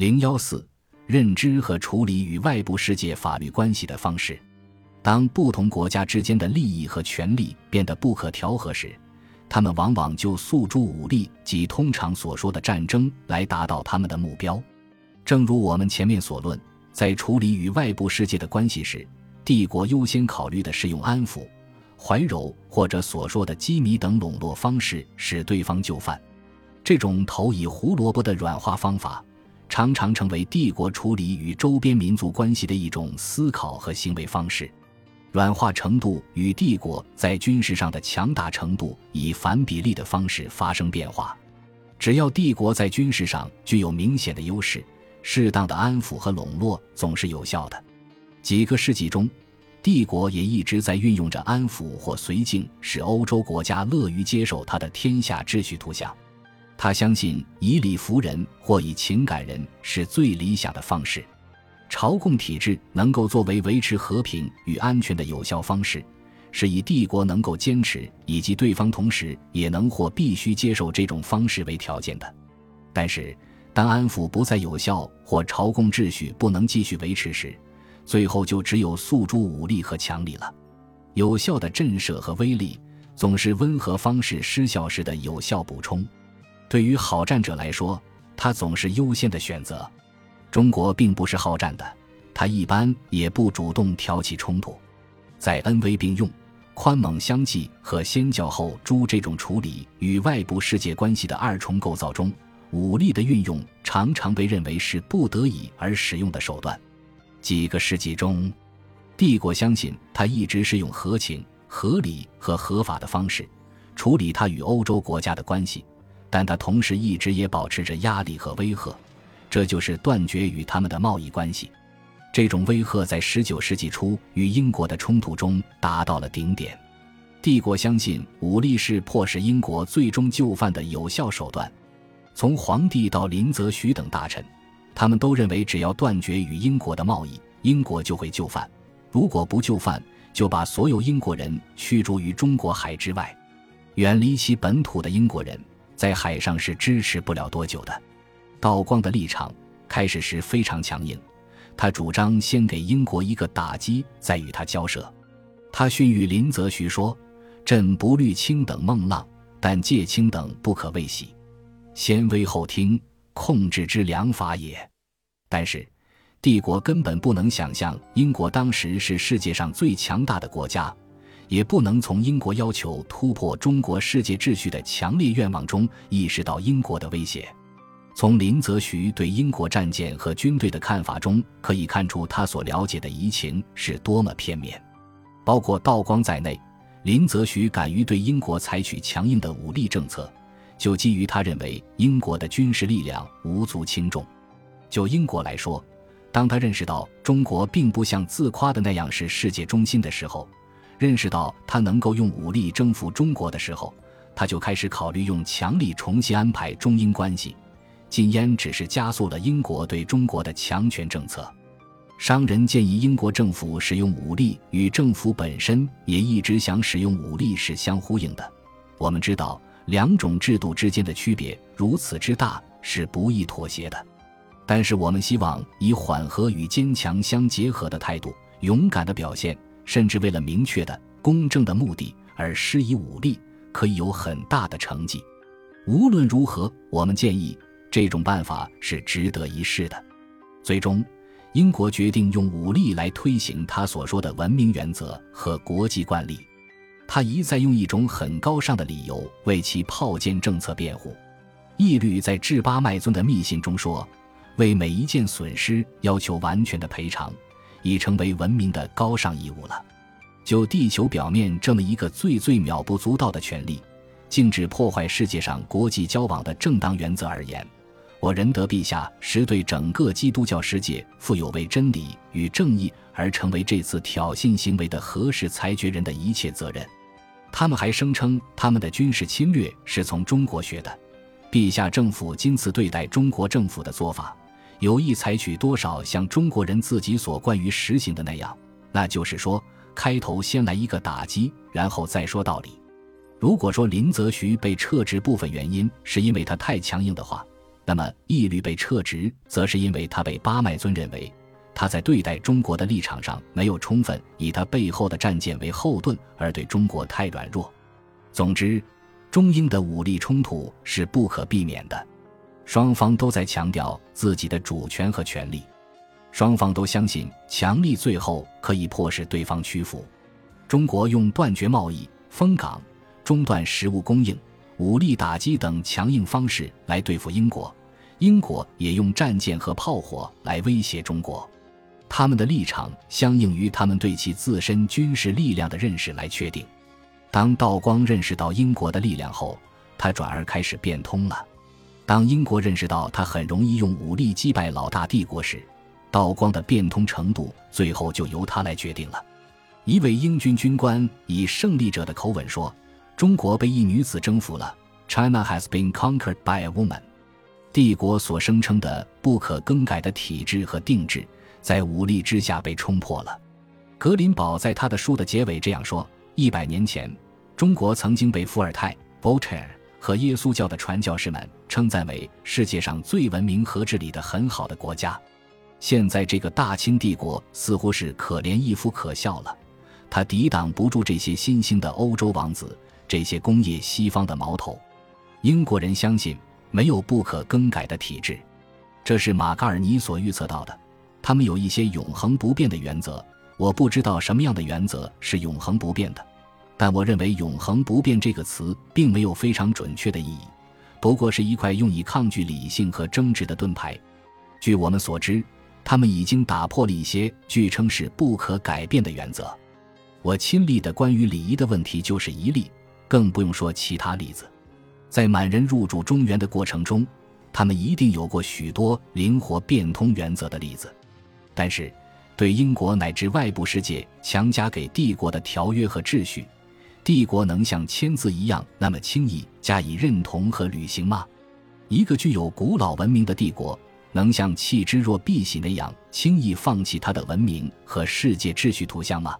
零幺四，认知和处理与外部世界法律关系的方式。当不同国家之间的利益和权利变得不可调和时，他们往往就诉诸武力及通常所说的战争来达到他们的目标。正如我们前面所论，在处理与外部世界的关系时，帝国优先考虑的是用安抚、怀柔或者所说的羁縻等笼络方式使对方就范。这种投以胡萝卜的软化方法。常常成为帝国处理与周边民族关系的一种思考和行为方式，软化程度与帝国在军事上的强大程度以反比例的方式发生变化。只要帝国在军事上具有明显的优势，适当的安抚和笼络总是有效的。几个世纪中，帝国也一直在运用着安抚或绥靖，使欧洲国家乐于接受他的天下秩序图像。他相信以理服人或以情感人是最理想的方式，朝贡体制能够作为维持和平与安全的有效方式，是以帝国能够坚持以及对方同时也能或必须接受这种方式为条件的。但是，当安抚不再有效或朝贡秩序不能继续维持时，最后就只有诉诸武力和强力了。有效的震慑和威力总是温和方式失效时的有效补充。对于好战者来说，他总是优先的选择。中国并不是好战的，他一般也不主动挑起冲突。在恩威并用、宽猛相济和先教后诛这种处理与外部世界关系的二重构造中，武力的运用常常被认为是不得已而使用的手段。几个世纪中，帝国相信他一直是用合情、合理和合法的方式处理他与欧洲国家的关系。但他同时一直也保持着压力和威吓，这就是断绝与他们的贸易关系。这种威吓在19世纪初与英国的冲突中达到了顶点。帝国相信武力是迫使英国最终就范的有效手段。从皇帝到林则徐等大臣，他们都认为只要断绝与英国的贸易，英国就会就范；如果不就范，就把所有英国人驱逐于中国海之外，远离其本土的英国人。在海上是支持不了多久的。道光的立场开始时非常强硬，他主张先给英国一个打击，再与他交涉。他训谕林则徐说：“朕不虑卿等梦浪，但戒卿等不可未喜，先威后听，控制之良法也。”但是，帝国根本不能想象英国当时是世界上最强大的国家。也不能从英国要求突破中国世界秩序的强烈愿望中意识到英国的威胁。从林则徐对英国战舰和军队的看法中可以看出，他所了解的敌情是多么片面。包括道光在内，林则徐敢于对英国采取强硬的武力政策，就基于他认为英国的军事力量无足轻重。就英国来说，当他认识到中国并不像自夸的那样是世界中心的时候，认识到他能够用武力征服中国的时候，他就开始考虑用强力重新安排中英关系。禁烟只是加速了英国对中国的强权政策。商人建议英国政府使用武力，与政府本身也一直想使用武力是相呼应的。我们知道，两种制度之间的区别如此之大，是不易妥协的。但是，我们希望以缓和与坚强相结合的态度，勇敢的表现。甚至为了明确的公正的目的而施以武力，可以有很大的成绩。无论如何，我们建议这种办法是值得一试的。最终，英国决定用武力来推行他所说的文明原则和国际惯例。他一再用一种很高尚的理由为其炮舰政策辩护。义律在致巴麦尊的密信中说：“为每一件损失要求完全的赔偿。”已成为文明的高尚义务了。就地球表面这么一个最最渺不足道的权利，禁止破坏世界上国际交往的正当原则而言，我仁德陛下实对整个基督教世界负有为真理与正义而成为这次挑衅行为的合适裁决人的一切责任。他们还声称他们的军事侵略是从中国学的。陛下政府今次对待中国政府的做法。有意采取多少像中国人自己所惯于实行的那样，那就是说，开头先来一个打击，然后再说道理。如果说林则徐被撤职部分原因是因为他太强硬的话，那么义律被撤职，则是因为他被巴麦尊认为他在对待中国的立场上没有充分以他背后的战舰为后盾，而对中国太软弱。总之，中英的武力冲突是不可避免的，双方都在强调自己的主权和权利，双方都相信强力最后可以迫使对方屈服。中国用断绝贸易、封港、中断食物供应、武力打击等强硬方式来对付英国，英国也用战舰和炮火来威胁中国。他们的立场相应于他们对其自身军事力量的认识来确定。当道光认识到英国的力量后，他转而开始变通了。当英国认识到他很容易用武力击败老大帝国时，道光的变通程度最后就由他来决定了。一位英军军官以胜利者的口吻说：“中国被一女子征服了。”China has been conquered by a woman。帝国所声称的不可更改的体制和定制，在武力之下被冲破了。格林堡在他的书的结尾这样说：“一百年前，中国曾经被伏尔泰 （Voltaire） 和耶稣教的传教士们称赞为世界上最文明和治理的很好的国家。现在，这个大清帝国似乎是可怜亦夫可笑了。”他抵挡不住这些新兴的欧洲王子，这些工业西方的矛头。英国人相信没有不可更改的体制，这是马嘎尔尼所预测到的。他们有一些永恒不变的原则，我不知道什么样的原则是永恒不变的，但我认为“永恒不变”这个词并没有非常准确的意义，不过是一块用以抗拒理性和争执的盾牌。据我们所知，他们已经打破了一些据称是不可改变的原则。我亲历的关于礼仪的问题就是一例，更不用说其他例子。在满人入主中原的过程中，他们一定有过许多灵活变通原则的例子。但是，对英国乃至外部世界强加给帝国的条约和秩序，帝国能像签字一样那么轻易加以认同和履行吗？一个具有古老文明的帝国，能像弃之若敝屣那样轻易放弃它的文明和世界秩序图像吗？